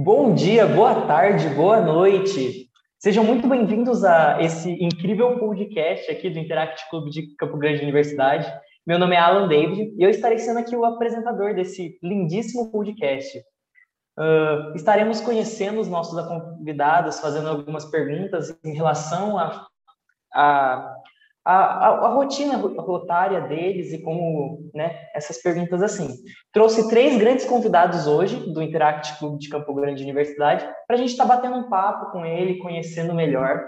Bom dia, boa tarde, boa noite. Sejam muito bem-vindos a esse incrível podcast aqui do Interact Clube de Campo Grande Universidade. Meu nome é Alan David e eu estarei sendo aqui o apresentador desse lindíssimo podcast. Uh, estaremos conhecendo os nossos convidados, fazendo algumas perguntas em relação a, a a, a, a, rotina rotária deles e como, né, essas perguntas assim. Trouxe três grandes convidados hoje do Interact Clube de Campo Grande Universidade para a gente estar tá batendo um papo com ele, conhecendo melhor.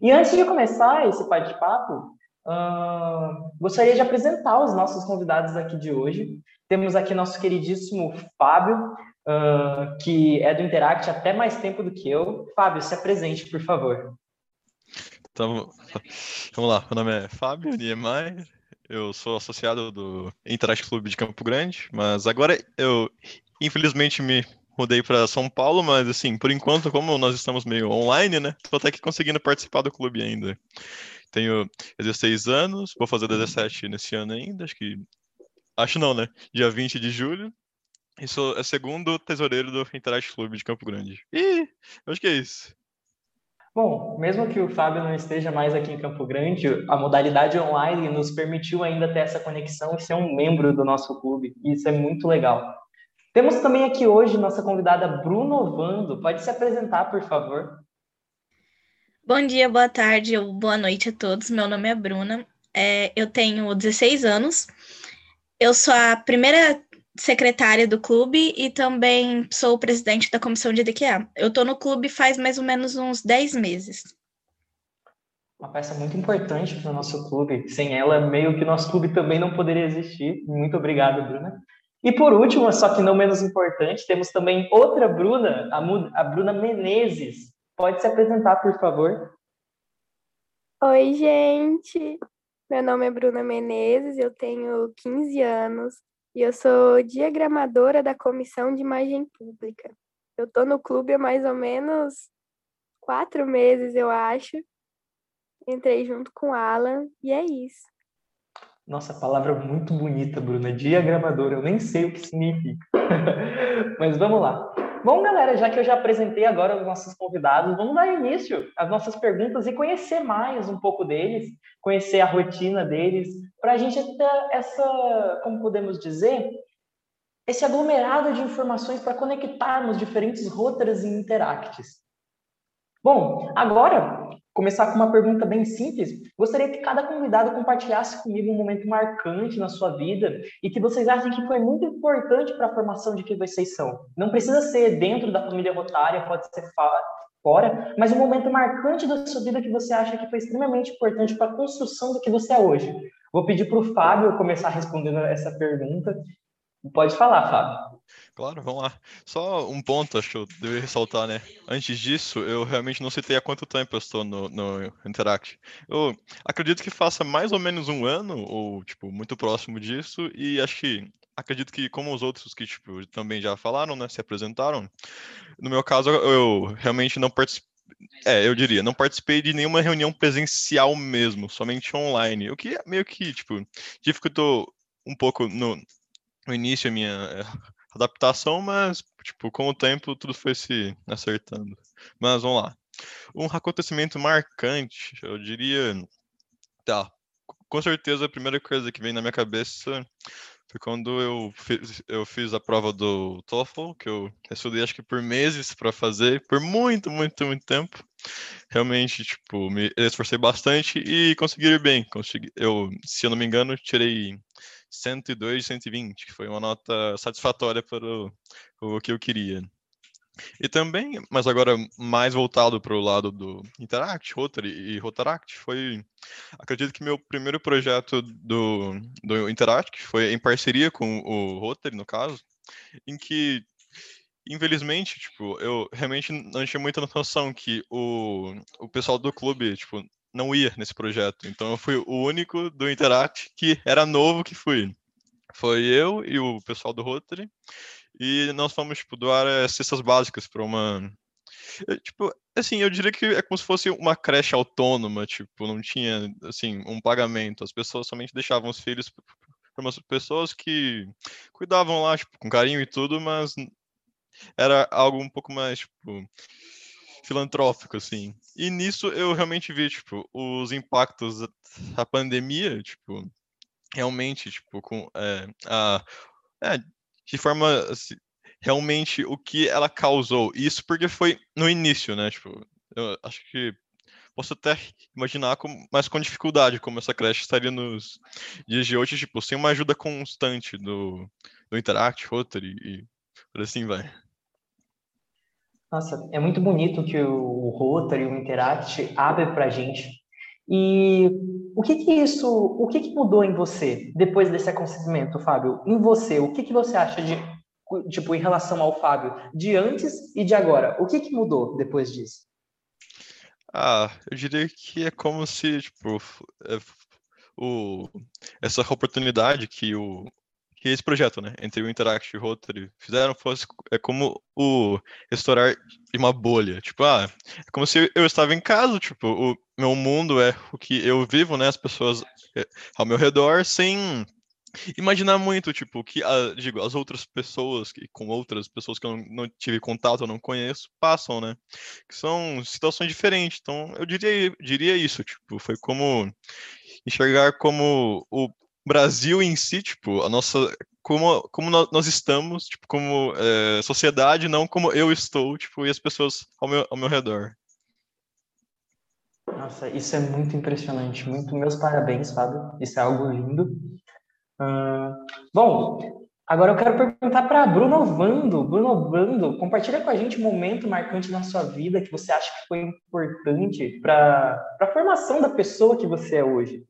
E antes de começar esse bate-papo, uh, gostaria de apresentar os nossos convidados aqui de hoje. Temos aqui nosso queridíssimo Fábio, uh, que é do Interact até mais tempo do que eu. Fábio, se apresente, por favor. Então, vamos lá. Meu nome é Fábio Niemeyer. Eu sou associado do Interact Clube de Campo Grande, mas agora eu, infelizmente, me mudei para São Paulo, mas assim, por enquanto, como nós estamos meio online, né? Estou até que conseguindo participar do clube ainda. Tenho 16 anos, vou fazer 17 nesse ano ainda, acho que. Acho não, né? Dia 20 de julho. E sou é segundo tesoureiro do Interact Clube de Campo Grande. E acho que é isso. Bom, mesmo que o Fábio não esteja mais aqui em Campo Grande, a modalidade online nos permitiu ainda ter essa conexão e ser um membro do nosso clube. E isso é muito legal. Temos também aqui hoje nossa convidada Bruno Vando. Pode se apresentar, por favor. Bom dia, boa tarde ou boa noite a todos. Meu nome é Bruna. É, eu tenho 16 anos. Eu sou a primeira secretária do clube e também sou presidente da comissão de DQA. Eu estou no clube faz mais ou menos uns 10 meses. Uma peça muito importante para o nosso clube. Sem ela, meio que nosso clube também não poderia existir. Muito obrigado, Bruna. E por último, só que não menos importante, temos também outra Bruna, a Bruna Menezes. Pode se apresentar, por favor. Oi, gente. Meu nome é Bruna Menezes, eu tenho 15 anos, e eu sou diagramadora da Comissão de Imagem Pública. Eu estou no clube há mais ou menos quatro meses, eu acho. Entrei junto com o Alan e é isso. Nossa, palavra muito bonita, Bruna. Diagramadora, eu nem sei o que significa. Mas vamos lá. Bom, galera, já que eu já apresentei agora os nossos convidados, vamos dar início às nossas perguntas e conhecer mais um pouco deles, conhecer a rotina deles, para a gente ter essa, como podemos dizer, esse aglomerado de informações para conectarmos diferentes rotas e interacts. Bom, agora, começar com uma pergunta bem simples. Gostaria que cada convidado compartilhasse comigo um momento marcante na sua vida e que vocês acham que foi muito importante para a formação de quem vocês são. Não precisa ser dentro da família rotária, pode ser fora, mas um momento marcante da sua vida que você acha que foi extremamente importante para a construção do que você é hoje. Vou pedir para o Fábio começar respondendo essa pergunta. Pode falar, Fábio. Claro, vamos lá. Só um ponto, acho que eu deveria ressaltar, né? Antes disso, eu realmente não citei há quanto tempo eu estou no, no Interact. Eu acredito que faça mais ou menos um ano, ou, tipo, muito próximo disso, e acho que, acredito que, como os outros que, tipo, também já falaram, né, se apresentaram, no meu caso, eu realmente não participei é, eu diria, não participei de nenhuma reunião presencial mesmo, somente online. O que meio que, tipo, dificultou um pouco no, no início a minha adaptação, mas, tipo, com o tempo tudo foi se acertando. Mas vamos lá. Um acontecimento marcante, eu diria. Tá. Com certeza a primeira coisa que vem na minha cabeça foi quando eu fiz, eu fiz a prova do TOEFL, que eu estudei acho que por meses para fazer, por muito, muito, muito tempo. Realmente, tipo, me esforcei bastante e consegui ir bem. Consegui, eu, se eu não me engano, tirei 102 de 120, que foi uma nota satisfatória para o, o que eu queria. E também, mas agora mais voltado para o lado do Interact, Rotary e Rotaract, foi, acredito que meu primeiro projeto do, do Interact foi em parceria com o Rotary, no caso, em que, infelizmente, tipo, eu realmente não tinha muita noção que o, o pessoal do clube, tipo, não ia nesse projeto. Então eu fui o único do Interact que era novo que fui. Foi eu e o pessoal do Rotary. E nós fomos tipo, doar é, cestas básicas para uma. Eh, tipo, assim, eu diria que é como se fosse uma creche autônoma, tipo, não tinha, assim, um pagamento. As pessoas somente deixavam os filhos para umas pessoas que cuidavam lá, tipo, com carinho e tudo, mas era algo um pouco mais, tipo, filantrópico, assim. E nisso eu realmente vi, tipo, os impactos da pandemia, tipo, realmente, tipo, com é, a, é, de forma assim, realmente o que ela causou. Isso porque foi no início, né? Tipo, eu acho que posso até imaginar com, mas com dificuldade como essa creche estaria nos dias de hoje, tipo, sem uma ajuda constante do, do Interact, Rotary e por assim vai. Nossa, é muito bonito que o Rotary, o Interact abre para a gente. E o que que isso, o que que mudou em você depois desse acontecimento, Fábio? Em você, o que que você acha de, tipo, em relação ao Fábio, de antes e de agora? O que que mudou depois disso? Ah, eu diria que é como se, tipo, é, o, essa oportunidade que o, que esse projeto, né, entre o Interact e o Rotary fizeram fosse é como o restaurar de uma bolha. Tipo, ah, é como se eu estava em casa, tipo, o meu mundo é o que eu vivo, né, as pessoas é, ao meu redor, sem imaginar muito, tipo, que, a, digo, as outras pessoas, que, com outras pessoas que eu não, não tive contato, eu não conheço, passam, né, que são situações diferentes. Então, eu diria, diria isso, tipo, foi como enxergar como o Brasil em si, tipo, a nossa. Como, como nós estamos, tipo, como é, sociedade, não como eu estou, tipo, e as pessoas ao meu, ao meu redor. Nossa, isso é muito impressionante. Muito meus parabéns, Fábio. Isso é algo lindo. Uh, bom, agora eu quero perguntar para Bruno Vando. Bruno Vando, compartilha com a gente um momento marcante na sua vida que você acha que foi importante para a formação da pessoa que você é hoje.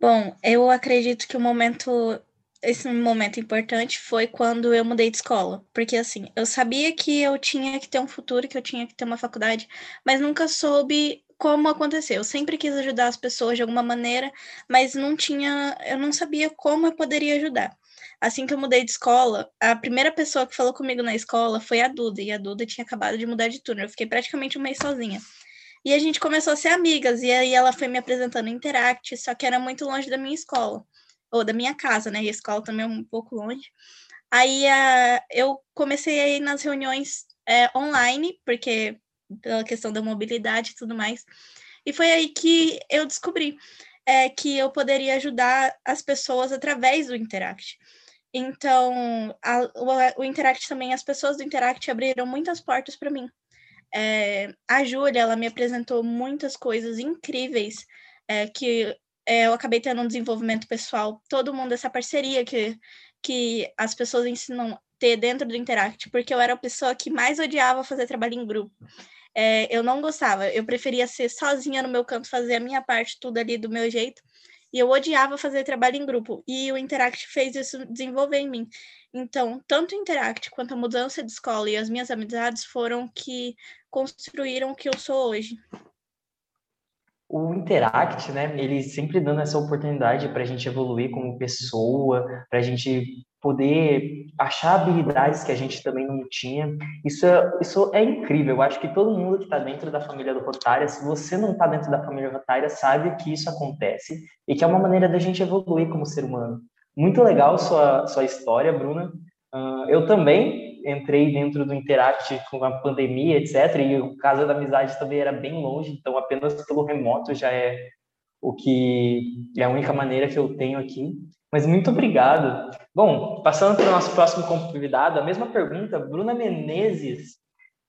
Bom, eu acredito que o momento, esse momento importante foi quando eu mudei de escola, porque assim, eu sabia que eu tinha que ter um futuro, que eu tinha que ter uma faculdade, mas nunca soube como aconteceu. Eu sempre quis ajudar as pessoas de alguma maneira, mas não tinha, eu não sabia como eu poderia ajudar. Assim que eu mudei de escola, a primeira pessoa que falou comigo na escola foi a Duda, e a Duda tinha acabado de mudar de turno. Eu fiquei praticamente um mês sozinha. E a gente começou a ser amigas, e aí ela foi me apresentando no Interact, só que era muito longe da minha escola, ou da minha casa, né? E a escola também é um pouco longe. Aí uh, eu comecei a ir nas reuniões é, online, porque pela questão da mobilidade e tudo mais. E foi aí que eu descobri é, que eu poderia ajudar as pessoas através do Interact. Então, a, o, o Interact também, as pessoas do Interact abriram muitas portas para mim. É, a Júlia, ela me apresentou muitas coisas incríveis é, que é, eu acabei tendo um desenvolvimento pessoal. Todo mundo, essa parceria que, que as pessoas ensinam ter dentro do Interact, porque eu era a pessoa que mais odiava fazer trabalho em grupo. É, eu não gostava, eu preferia ser sozinha no meu canto, fazer a minha parte, tudo ali do meu jeito. E eu odiava fazer trabalho em grupo. E o Interact fez isso desenvolver em mim. Então, tanto o Interact quanto a mudança de escola e as minhas amizades foram que construíram o que eu sou hoje. O Interact, né, ele sempre dando essa oportunidade para a gente evoluir como pessoa, para a gente poder achar habilidades que a gente também não tinha. Isso é, isso é incrível. Eu acho que todo mundo que está dentro da família do Rotária, se você não está dentro da família Rotária, sabe que isso acontece e que é uma maneira da gente evoluir como ser humano. Muito legal sua, sua história, Bruna. Uh, eu também entrei dentro do Interact com a pandemia, etc. E o Casa da Amizade também era bem longe, então apenas pelo remoto já é o que é a única maneira que eu tenho aqui. Mas muito obrigado. Bom, passando para o nosso próximo convidado, a mesma pergunta, Bruna Menezes.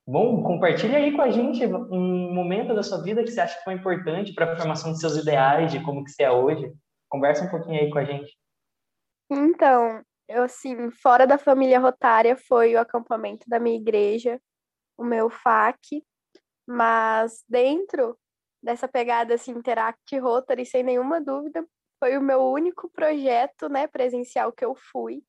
Bom, compartilhe aí com a gente um momento da sua vida que você acha que foi importante para a formação dos seus ideais, de como que você é hoje. Conversa um pouquinho aí com a gente. Então, eu assim, fora da família rotária foi o acampamento da minha igreja, o meu FAC, mas dentro dessa pegada assim, Interact Rotary, sem nenhuma dúvida, foi o meu único projeto, né, presencial que eu fui,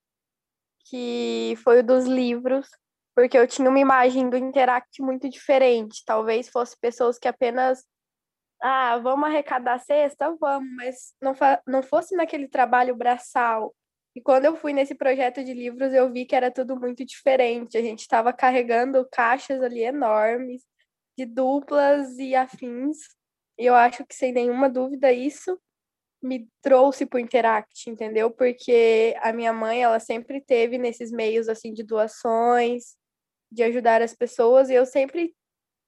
que foi o dos livros, porque eu tinha uma imagem do Interact muito diferente. Talvez fosse pessoas que apenas ah, vamos arrecadar cesta? Vamos, mas não, não fosse naquele trabalho braçal. E quando eu fui nesse projeto de livros, eu vi que era tudo muito diferente. A gente estava carregando caixas ali enormes, de duplas e afins. E eu acho que, sem nenhuma dúvida, isso me trouxe para o Interact, entendeu? Porque a minha mãe, ela sempre teve nesses meios assim de doações, de ajudar as pessoas, e eu sempre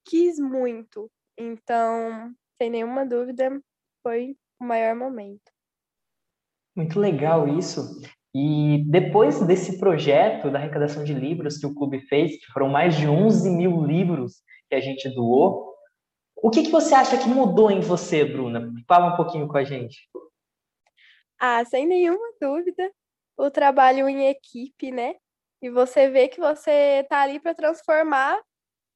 quis muito. Então, sem nenhuma dúvida, foi o maior momento. Muito legal isso. E depois desse projeto da arrecadação de livros que o clube fez, que foram mais de 11 mil livros que a gente doou, o que, que você acha que mudou em você, Bruna? Fala um pouquinho com a gente. Ah, sem nenhuma dúvida, o trabalho em equipe, né? E você vê que você está ali para transformar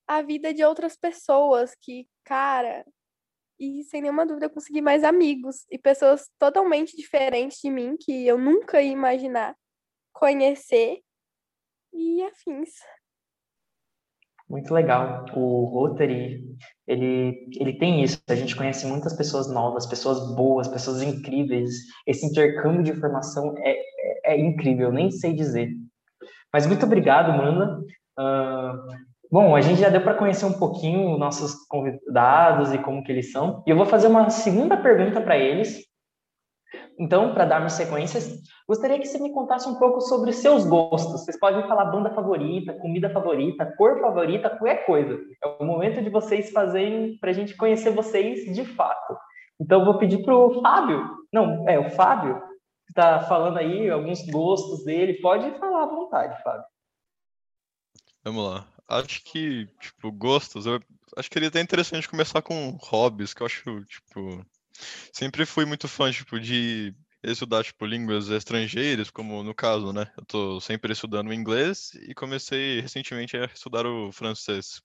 a vida de outras pessoas, que, cara, e sem nenhuma dúvida consegui mais amigos e pessoas totalmente diferentes de mim que eu nunca ia imaginar conhecer e afins. Muito legal. O Rotary, ele, ele tem isso. A gente conhece muitas pessoas novas, pessoas boas, pessoas incríveis. Esse intercâmbio de informação é, é, é incrível, nem sei dizer. Mas muito obrigado, Manda. Uh, bom, a gente já deu para conhecer um pouquinho nossos convidados e como que eles são. E eu vou fazer uma segunda pergunta para eles, então, para darmos sequências, gostaria que você me contasse um pouco sobre seus gostos. Vocês podem falar banda favorita, comida favorita, cor favorita, qualquer coisa. É o momento de vocês fazerem para a gente conhecer vocês de fato. Então, vou pedir para o Fábio. Não, é o Fábio que está falando aí alguns gostos dele. Pode falar à vontade, Fábio. Vamos lá. Acho que, tipo, gostos. Eu acho que seria até interessante começar com hobbies, que eu acho, tipo, Sempre fui muito fã, tipo, de estudar, tipo, línguas estrangeiras, como no caso, né? Eu tô sempre estudando inglês e comecei recentemente a estudar o francês.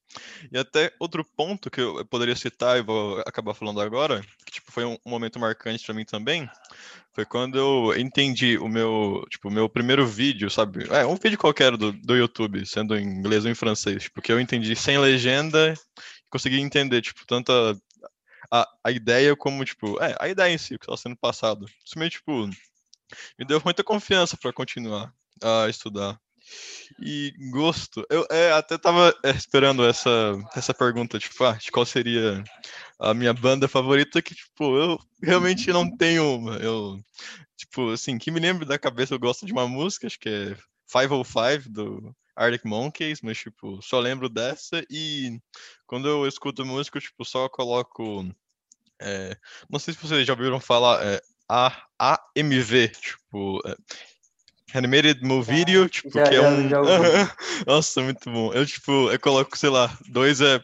E até outro ponto que eu poderia citar e vou acabar falando agora, foi um, momento marcante para mim também, foi quando eu entendi o meu, tipo, meu primeiro vídeo, sabe? É, um vídeo qualquer do, do YouTube, sendo em inglês ou em francês, porque eu entendi sem legenda consegui entender, tipo, tanta a, a ideia como, tipo, é, a ideia em si, que está sendo passado. Isso meio, tipo, me deu muita confiança para continuar a estudar. E gosto, eu é, até tava é, esperando essa, essa pergunta, tipo, ah, de qual seria a minha banda favorita, que, tipo, eu realmente não tenho uma. Eu, tipo, assim, que me lembro da cabeça, eu gosto de uma música, acho que é 505, do Arctic Monkeys, mas, tipo, só lembro dessa. E quando eu escuto música, eu, tipo, só coloco é, não sei se vocês já ouviram falar é, a AMV, tipo é, Animated Movie Video, tipo, já, que é um. Nossa, muito bom. Eu, tipo, eu coloco, sei lá, dois é,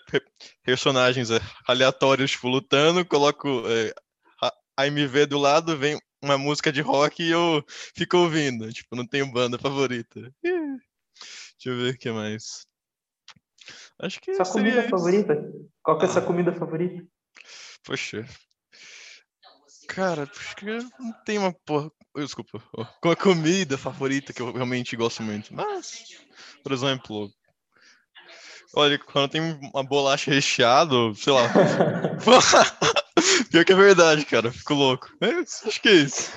personagens é, aleatórios, tipo, lutando, coloco é, a AMV do lado, vem uma música de rock e eu fico ouvindo. Tipo, não tenho banda favorita. Deixa eu ver o que mais. Acho que. Sua comida isso. favorita? Qual que é a sua ah. comida favorita? Poxa. Cara, acho que não tem uma porra. Desculpa. Com a comida favorita que eu realmente gosto muito. Mas, por exemplo. Olha, quando tem uma bolacha recheada, sei lá. Pior que é verdade, cara. Fico louco. É, acho que é isso.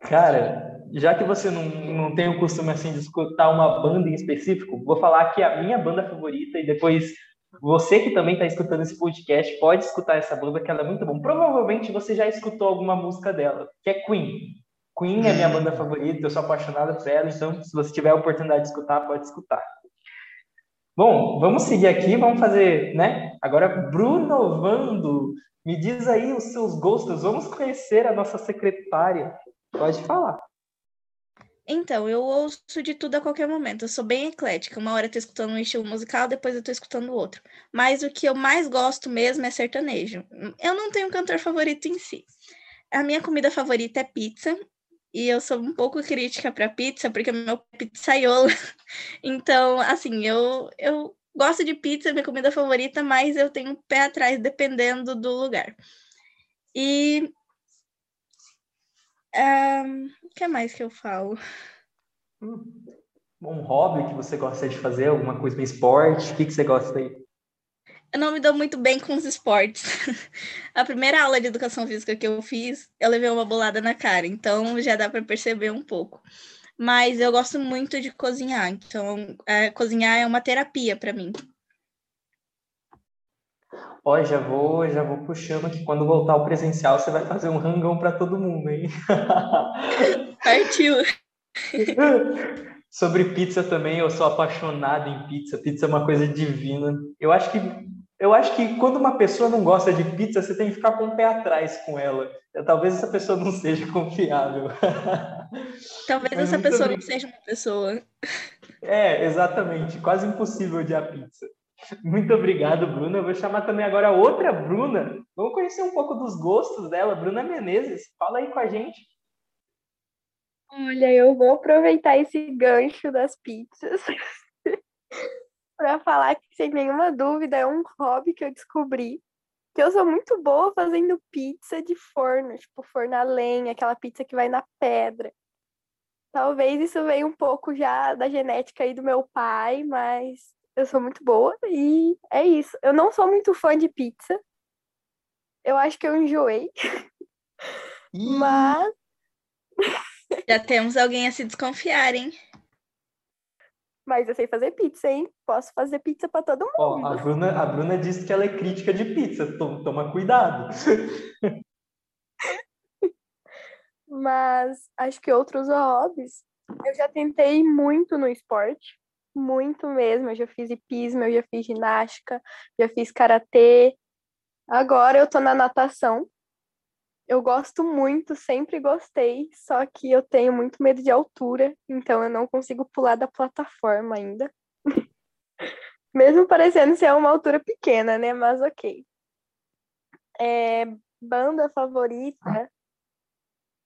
Cara, já que você não, não tem o costume assim de escutar uma banda em específico, vou falar que a minha banda favorita e depois você que também está escutando esse podcast pode escutar essa banda, que ela é muito bom. Provavelmente você já escutou alguma música dela, que é Queen. Queen é minha banda favorita, eu sou apaixonada por ela, então se você tiver a oportunidade de escutar, pode escutar. Bom, vamos seguir aqui, vamos fazer, né? Agora, Bruno Vando, me diz aí os seus gostos, vamos conhecer a nossa secretária. Pode falar. Então, eu ouço de tudo a qualquer momento. Eu sou bem eclética. Uma hora eu tô escutando um estilo musical, depois eu tô escutando outro. Mas o que eu mais gosto mesmo é sertanejo. Eu não tenho um cantor favorito em si. A minha comida favorita é pizza. E eu sou um pouco crítica para pizza, porque meu pizzaiolo. Então, assim, eu, eu gosto de pizza, minha comida favorita, mas eu tenho um pé atrás dependendo do lugar. E o que mais que eu falo? Um hobby que você gosta de fazer, alguma coisa no esporte? O que, que você gosta aí? Eu não me dou muito bem com os esportes. A primeira aula de educação física que eu fiz, eu levei uma bolada na cara, então já dá para perceber um pouco. Mas eu gosto muito de cozinhar, então é, cozinhar é uma terapia para mim. Ó, já vou, já vou puxando que quando voltar ao presencial você vai fazer um rangão para todo mundo, hein? Partiu. Sobre pizza também, eu sou apaixonado em pizza. Pizza é uma coisa divina. Eu acho que eu acho que quando uma pessoa não gosta de pizza, você tem que ficar com o pé atrás com ela. Talvez essa pessoa não seja confiável. Talvez Mas essa pessoa não seja uma pessoa. É, exatamente. Quase impossível odiar pizza. Muito obrigado, Bruna. Eu vou chamar também agora outra Bruna. Vamos conhecer um pouco dos gostos dela. Bruna Menezes, fala aí com a gente. Olha, eu vou aproveitar esse gancho das pizzas para falar que, sem nenhuma dúvida, é um hobby que eu descobri. Que eu sou muito boa fazendo pizza de forno, tipo forno a lenha, aquela pizza que vai na pedra. Talvez isso venha um pouco já da genética aí do meu pai, mas eu sou muito boa e é isso. Eu não sou muito fã de pizza. Eu acho que eu enjoei. Mas. Já temos alguém a se desconfiar, hein? Mas eu sei fazer pizza, hein? Posso fazer pizza para todo mundo. Ó, a, Bruna, a Bruna disse que ela é crítica de pizza. Toma cuidado. Mas acho que outros hobbies. Eu já tentei muito no esporte muito mesmo. Eu já fiz hipismo, eu já fiz ginástica, já fiz karatê. Agora eu tô na natação. Eu gosto muito, sempre gostei, só que eu tenho muito medo de altura, então eu não consigo pular da plataforma ainda. mesmo parecendo ser uma altura pequena, né? Mas ok. É, banda favorita.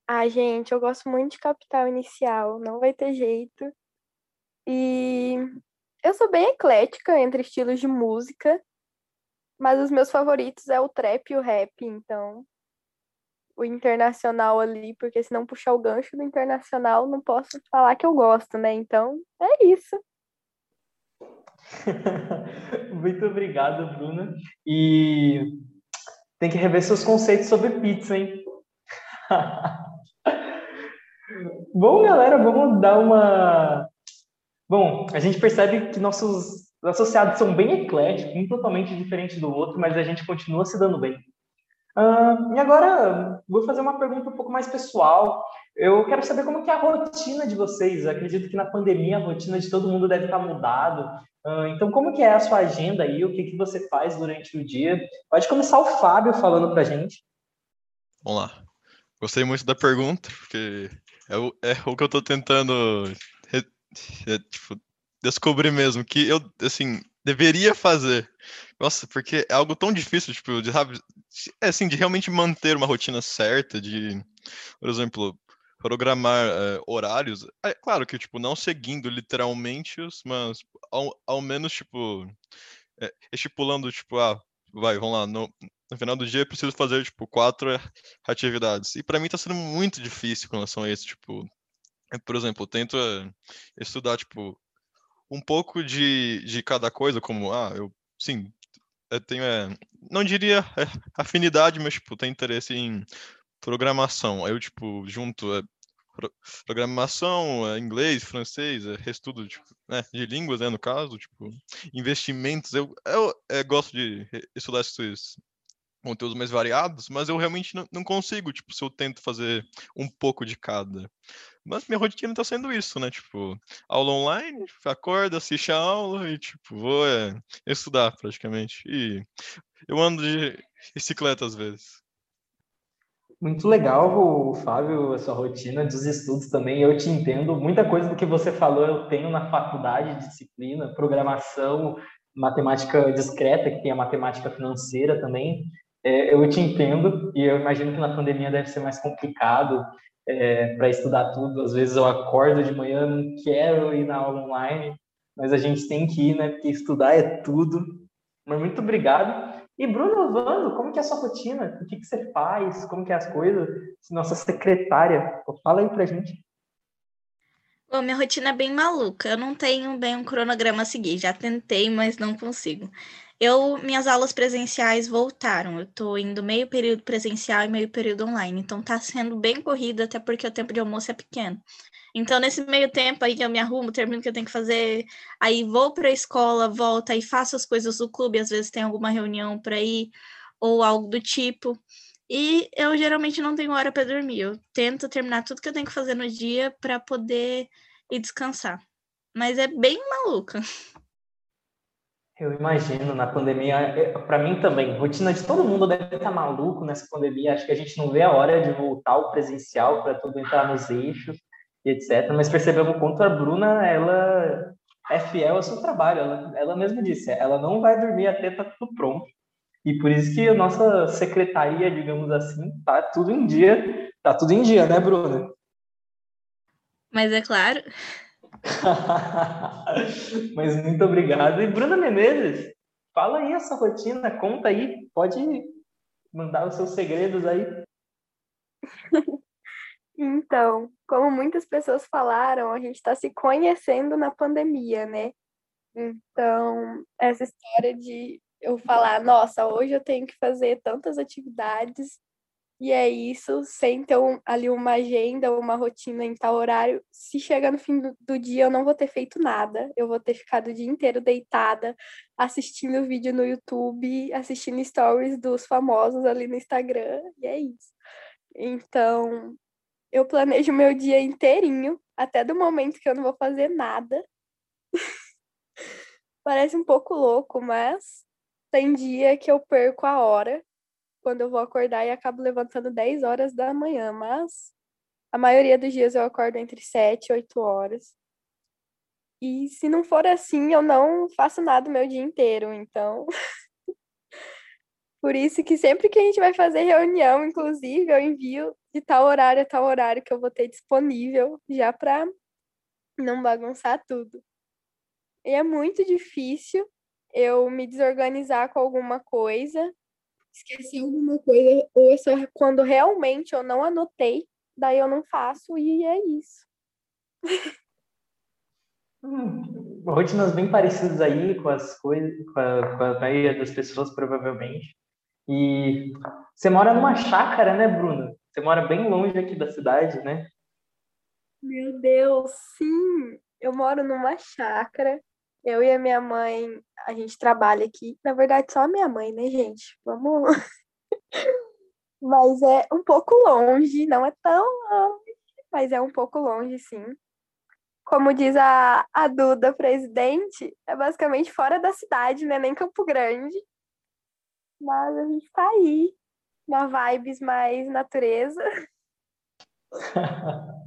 Ah, gente, eu gosto muito de Capital Inicial, não vai ter jeito. E eu sou bem eclética entre estilos de música, mas os meus favoritos é o trap e o rap, então o internacional ali, porque se não puxar o gancho do internacional, não posso falar que eu gosto, né? Então, é isso. Muito obrigado, Bruna. E tem que rever seus conceitos sobre pizza, hein? Bom, galera, vamos dar uma Bom, a gente percebe que nossos associados são bem ecléticos, um totalmente diferente do outro, mas a gente continua se dando bem. Uh, e agora, vou fazer uma pergunta um pouco mais pessoal. Eu quero saber como que é a rotina de vocês. Eu acredito que na pandemia a rotina de todo mundo deve estar mudado. Uh, então, como que é a sua agenda aí? O que, que você faz durante o dia? Pode começar o Fábio falando para a gente. Vamos lá. Gostei muito da pergunta, porque é o, é o que eu estou tentando é, tipo, descobrir mesmo que eu, assim, deveria fazer. Nossa, porque é algo tão difícil, tipo, de, é, assim, de realmente manter uma rotina certa, de, por exemplo, programar é, horários. É claro que, tipo, não seguindo literalmente, mas ao, ao menos, tipo, é, estipulando, tipo, ah, vai, vamos lá, no, no final do dia eu preciso fazer, tipo, quatro atividades. E para mim tá sendo muito difícil com relação a isso, tipo, por exemplo, eu tento eh, estudar, tipo, um pouco de, de cada coisa, como, ah, eu, sim, eu tenho, é, não diria é, afinidade, mas, tipo, tenho interesse em programação. Aí eu, tipo, junto é, programação, é, inglês, francês, é, estudo tipo, né, de línguas, né, no caso, tipo, investimentos. Eu, eu é, gosto de estudar esses conteúdos mais variados, mas eu realmente não, não, consigo, tipo, se eu tento fazer um pouco de cada. Mas minha rotina tá sendo isso, né? Tipo, aula online, acorda, assiste a aula e, tipo, vou é, estudar praticamente. E eu ando de bicicleta às vezes. Muito legal, Fábio, a sua rotina dos estudos também. Eu te entendo. Muita coisa do que você falou eu tenho na faculdade, disciplina, programação, matemática discreta, que tem a matemática financeira também. É, eu te entendo e eu imagino que na pandemia deve ser mais complicado é, para estudar tudo. Às vezes eu acordo de manhã, não quero ir na aula online, mas a gente tem que ir, né? Porque estudar é tudo. Mas muito obrigado. E Bruno Vando, como que é a sua rotina? O que, que você faz? Como que é as coisas? Nossa secretária, fala aí pra gente. Bom, minha rotina é bem maluca. Eu não tenho bem um cronograma a seguir. Já tentei, mas não consigo. Eu, minhas aulas presenciais voltaram. Eu tô indo meio período presencial e meio período online. Então tá sendo bem corrido, até porque o tempo de almoço é pequeno. Então, nesse meio tempo aí que eu me arrumo, termino o que eu tenho que fazer, aí vou para a escola, volto e faço as coisas do clube, às vezes tem alguma reunião para ir ou algo do tipo. E eu geralmente não tenho hora para dormir. Eu tento terminar tudo que eu tenho que fazer no dia para poder ir descansar. Mas é bem maluca. Eu imagino, na pandemia, é, para mim também, rotina de todo mundo deve estar maluco nessa pandemia. Acho que a gente não vê a hora de voltar ao presencial para tudo entrar nos eixos e etc. Mas percebemos o quanto a Bruna, ela é fiel ao seu trabalho. Ela, ela mesma disse, ela não vai dormir até estar tá tudo pronto. E por isso que a nossa secretaria, digamos assim, tá tudo em dia. Tá tudo em dia, né, Bruna? Mas é claro. Mas muito obrigado. E Bruna Menezes, fala aí essa rotina, conta aí, pode mandar os seus segredos aí. Então, como muitas pessoas falaram, a gente está se conhecendo na pandemia, né? Então, essa história de eu falar, nossa, hoje eu tenho que fazer tantas atividades e é isso, sem um, ali uma agenda, uma rotina em tal horário. Se chegar no fim do, do, dia, eu não vou ter feito nada. Eu vou ter ficado o dia inteiro deitada, assistindo vídeo no YouTube, assistindo stories dos famosos ali no Instagram. E é isso. Então, eu planejo meu dia inteirinho, até do momento que eu não vou fazer nada. Parece um pouco louco, mas tem dia que eu perco a hora quando eu vou acordar e acabo levantando 10 horas da manhã, mas a maioria dos dias eu acordo entre 7 e 8 horas. E se não for assim, eu não faço nada o meu dia inteiro, então. Por isso que sempre que a gente vai fazer reunião, inclusive, eu envio de tal horário a tal horário que eu vou ter disponível, já para não bagunçar tudo. E é muito difícil eu me desorganizar com alguma coisa esqueci alguma coisa, ou é só quando realmente eu não anotei, daí eu não faço e é isso. Hum, rotinas bem parecidas aí com as coisas, com a, com a maioria das pessoas, provavelmente. E você mora numa chácara, né, Bruna? Você mora bem longe aqui da cidade, né? Meu Deus, sim! Eu moro numa chácara eu e a minha mãe, a gente trabalha aqui. Na verdade, só a minha mãe, né, gente? Vamos. mas é um pouco longe, não é tão longe, mas é um pouco longe, sim. Como diz a, a Duda, presidente, é basicamente fora da cidade, né? Nem Campo Grande. Mas a gente tá aí, na vibes mais natureza.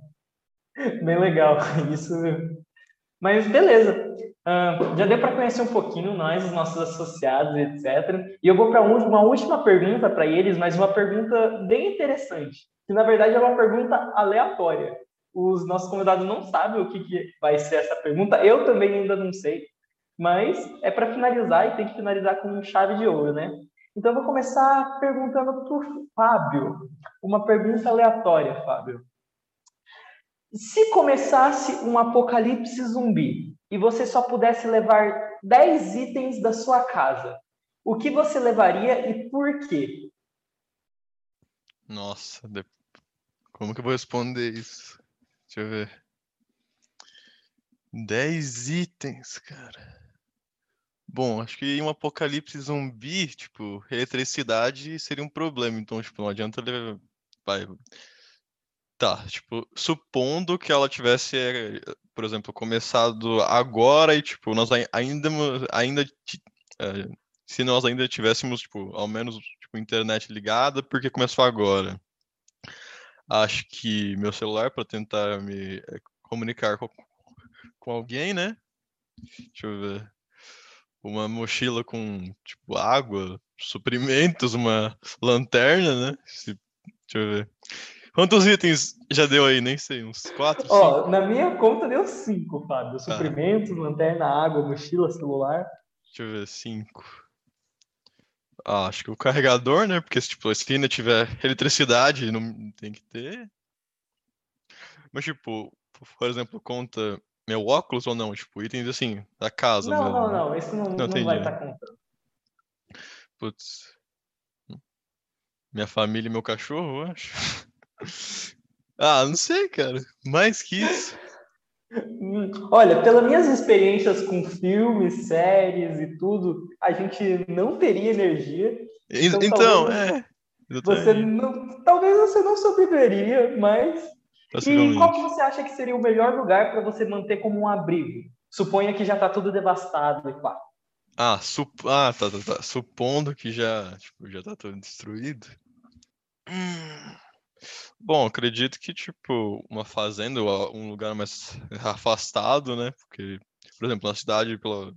Bem legal, isso. Mas beleza. Uh, já deu para conhecer um pouquinho nós, os nossos associados, etc. E eu vou para uma última pergunta para eles, mas uma pergunta bem interessante, que na verdade é uma pergunta aleatória. Os nossos convidados não sabem o que, que vai ser essa pergunta, eu também ainda não sei, mas é para finalizar e tem que finalizar com chave de ouro, né? Então eu vou começar perguntando para o Fábio, uma pergunta aleatória, Fábio. Se começasse um apocalipse zumbi, e você só pudesse levar 10 itens da sua casa, o que você levaria e por quê? Nossa, como que eu vou responder isso? Deixa eu ver. 10 itens, cara. Bom, acho que um apocalipse zumbi, tipo, eletricidade seria um problema. Então, tipo, não adianta levar. Vai. Tá, tipo, supondo que ela tivesse eh, por exemplo, começado agora e, tipo, nós ainda, ainda é, se nós ainda tivéssemos, tipo, ao menos, tipo, internet ligada, porque começou agora. Acho que meu celular para tentar me é, comunicar com, com alguém, né? Deixa eu ver. Uma mochila com, tipo, água, suprimentos, uma lanterna, né? Deixa eu ver. Quantos itens já deu aí? Nem sei, uns quatro? Ó, cinco? na minha conta deu cinco, Fábio. Suprimentos, ah. lanterna, água, mochila, celular. Deixa eu ver, cinco. Ah, acho que o carregador, né? Porque tipo, se ainda tiver eletricidade, não tem que ter. Mas, tipo, por exemplo, conta meu óculos ou não? Tipo, itens assim, da casa. Não, não, não. Esse não, não, não vai estar tá contando. Putz. Minha família e meu cachorro, eu acho. Ah, não sei, cara. Mais que isso. Olha, pelas minhas experiências com filmes, séries e tudo, a gente não teria energia. E- Então, Então, talvez é. Você não, talvez você não sobreviveria, mas e Possivelmente. qual que você acha que seria o melhor lugar para você manter como um abrigo? Suponha que já está tudo devastado e pá. Ah, sup... ah tá, tá, tá. Supondo que já, tipo, já tá tudo destruído. Hum. Bom, acredito que, tipo, uma fazenda um lugar mais afastado, né? Porque, por exemplo, na cidade, pela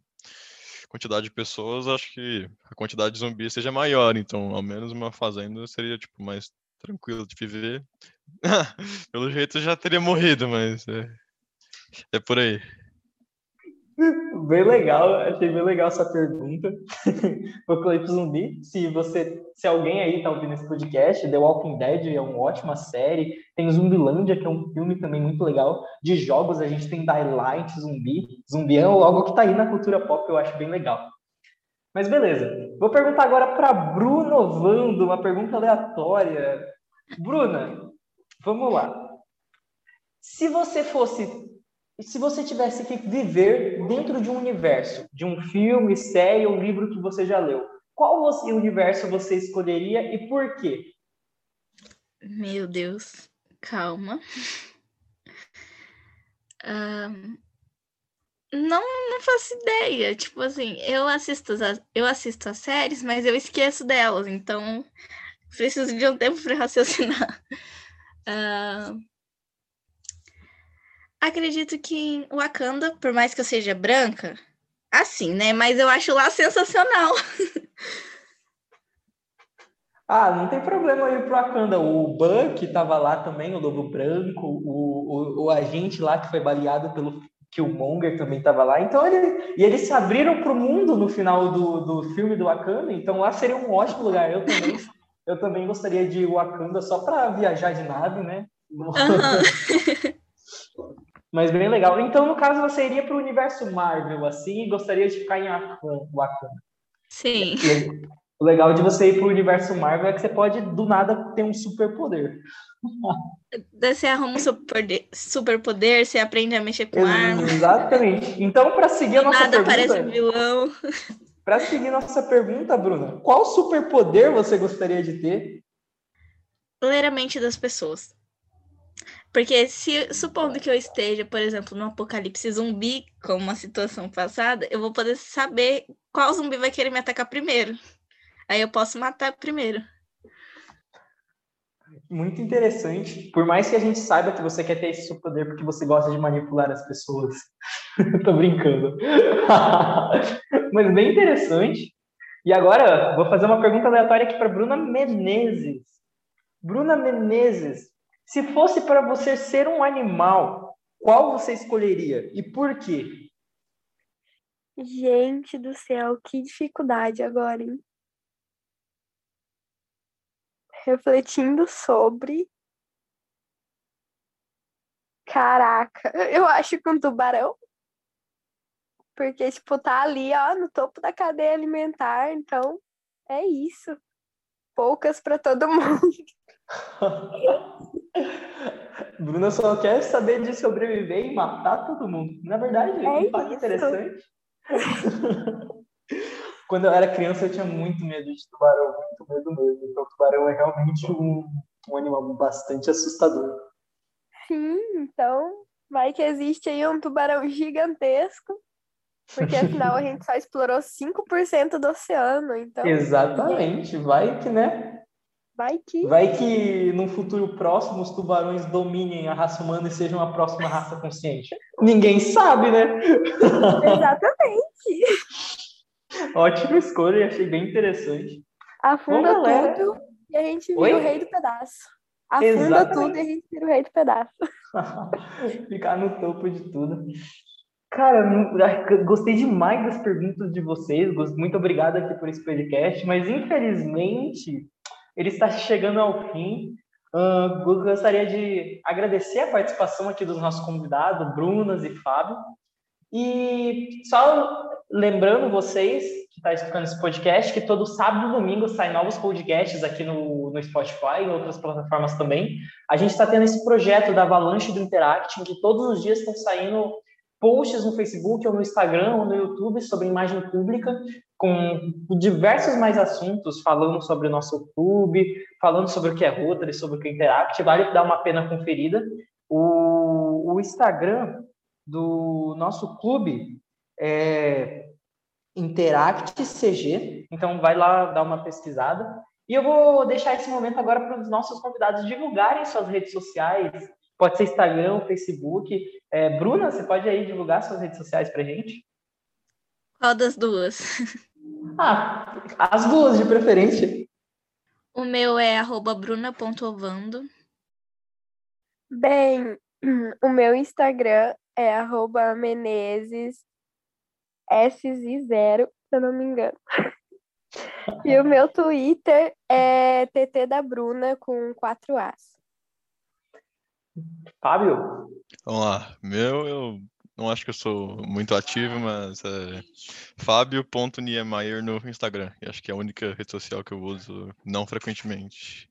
quantidade de pessoas, acho que a quantidade de zumbis seja maior. Então, ao menos uma fazenda seria, tipo, mais tranquilo de viver. Pelo jeito, já teria morrido, mas é, é por aí. Bem legal, achei bem legal essa pergunta. Apocalipse Zumbi, se você, se alguém aí tá ouvindo esse podcast, The Walking Dead é uma ótima série, tem Zumbilândia, que é um filme também muito legal, de jogos a gente tem Daylight Zumbi, Zumbi é algo que tá aí na cultura pop, eu acho bem legal. Mas beleza, vou perguntar agora para Bruno Vando, uma pergunta aleatória. Bruna, vamos lá. Se você fosse e se você tivesse que viver dentro de um universo, de um filme, série ou livro que você já leu, qual você- universo você escolheria e por quê? Meu Deus, calma. Ahn, não, não faço ideia. Tipo assim, eu assisto as, eu assisto as séries, mas eu esqueço delas, então preciso de um tempo para raciocinar. acredito que em Wakanda, por mais que eu seja branca, assim, né? Mas eu acho lá sensacional. Ah, não tem problema ir pro Wakanda. O Buck estava lá também, o Lobo Branco, o, o, o agente lá que foi baleado pelo Killmonger também estava lá. Então ele, e eles se abriram pro mundo no final do, do filme do Wakanda. Então lá seria um ótimo lugar. Eu também, eu também gostaria de ir Wakanda só para viajar de nave, né? Aham. Mas bem legal. Então, no caso, você iria para o universo Marvel, assim, e gostaria de ficar em Wakan- Wakanda. Sim. E o legal de você ir para o universo Marvel é que você pode, do nada, ter um superpoder. Você arruma um superpoder, superpoder, você aprende a mexer com arma. Exatamente. Então, para seguir a nossa nada aparece um pergunta, vilão. para seguir nossa pergunta, Bruna, qual superpoder você gostaria de ter? ler a mente das pessoas. Porque se, supondo que eu esteja, por exemplo, no apocalipse zumbi, como uma situação passada, eu vou poder saber qual zumbi vai querer me atacar primeiro. Aí eu posso matar primeiro. Muito interessante. Por mais que a gente saiba que você quer ter esse superpoder porque você gosta de manipular as pessoas. Tô brincando. Mas bem interessante. E agora, vou fazer uma pergunta aleatória aqui para Bruna Menezes. Bruna Menezes, se fosse para você ser um animal, qual você escolheria e por quê? Gente do céu, que dificuldade agora, hein? Refletindo sobre. Caraca, eu acho que um tubarão. Porque, tipo, tá ali, ó, no topo da cadeia alimentar, então é isso. Poucas para todo mundo. Bruna só quer saber de sobreviver e matar todo mundo. Na verdade, É um fato interessante. Quando eu era criança, eu tinha muito medo de tubarão, muito medo mesmo. Então, tubarão é realmente um, um animal bastante assustador. Sim, então vai que existe aí um tubarão gigantesco. Porque afinal a gente só explorou 5% do oceano, então Exatamente. Vai que, né? Vai que. Vai que no futuro próximo os tubarões dominem a raça humana e sejam a próxima raça consciente. Ninguém sabe, né? Exatamente. Ótima escolha, achei bem interessante. Afunda Bom, galera. tudo e a gente vira Oi? o rei do pedaço. Afunda Exatamente. tudo e a gente vira o rei do pedaço. Ficar no topo de tudo. Cara, gostei demais das perguntas de vocês. Muito obrigado aqui por esse podcast, mas infelizmente ele está chegando ao fim. Eu gostaria de agradecer a participação aqui dos nossos convidados, Brunas e Fábio. E só lembrando vocês que está escutando esse podcast, que todo sábado e domingo saem novos podcasts aqui no, no Spotify e outras plataformas também. A gente está tendo esse projeto da Avalanche do Interact, em que todos os dias estão saindo posts no Facebook ou no Instagram ou no YouTube sobre imagem pública, com diversos mais assuntos, falando sobre o nosso clube, falando sobre o que é Rotary, sobre o que é Interact. Vale dar uma pena conferida. O, o Instagram do nosso clube é Interact CG, então vai lá dar uma pesquisada. E eu vou deixar esse momento agora para os nossos convidados divulgarem suas redes sociais, pode ser Instagram, Facebook. É, Bruna, você pode aí divulgar suas redes sociais para gente? Qual das duas? Ah, as duas de preferência. O meu é bruna.ovando. Bem, o meu Instagram é arroba Menezes SZ0, se eu não me engano. E o meu Twitter é TT da Bruna com quatro As. Fábio? Vamos lá. Meu, eu não acho que eu sou muito ativo, mas é fábio.niemeyer no Instagram. E acho que é a única rede social que eu uso não frequentemente.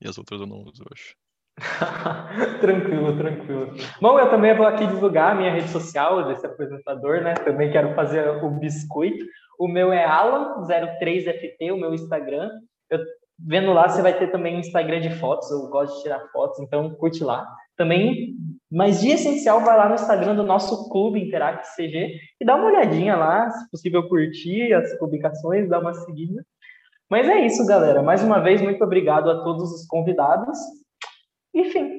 E as outras eu não uso, eu acho. tranquilo, tranquilo. Bom, eu também vou aqui divulgar a minha rede social desse apresentador, né? Também quero fazer o biscoito. O meu é Alan03FT, o meu Instagram. Eu, vendo lá, você vai ter também um Instagram de fotos. Eu gosto de tirar fotos, então curte lá. Também, mas de essencial, vai lá no Instagram do nosso clube Interact CG e dá uma olhadinha lá, se possível curtir as publicações, dá uma seguida. Mas é isso, galera. Mais uma vez, muito obrigado a todos os convidados enfim,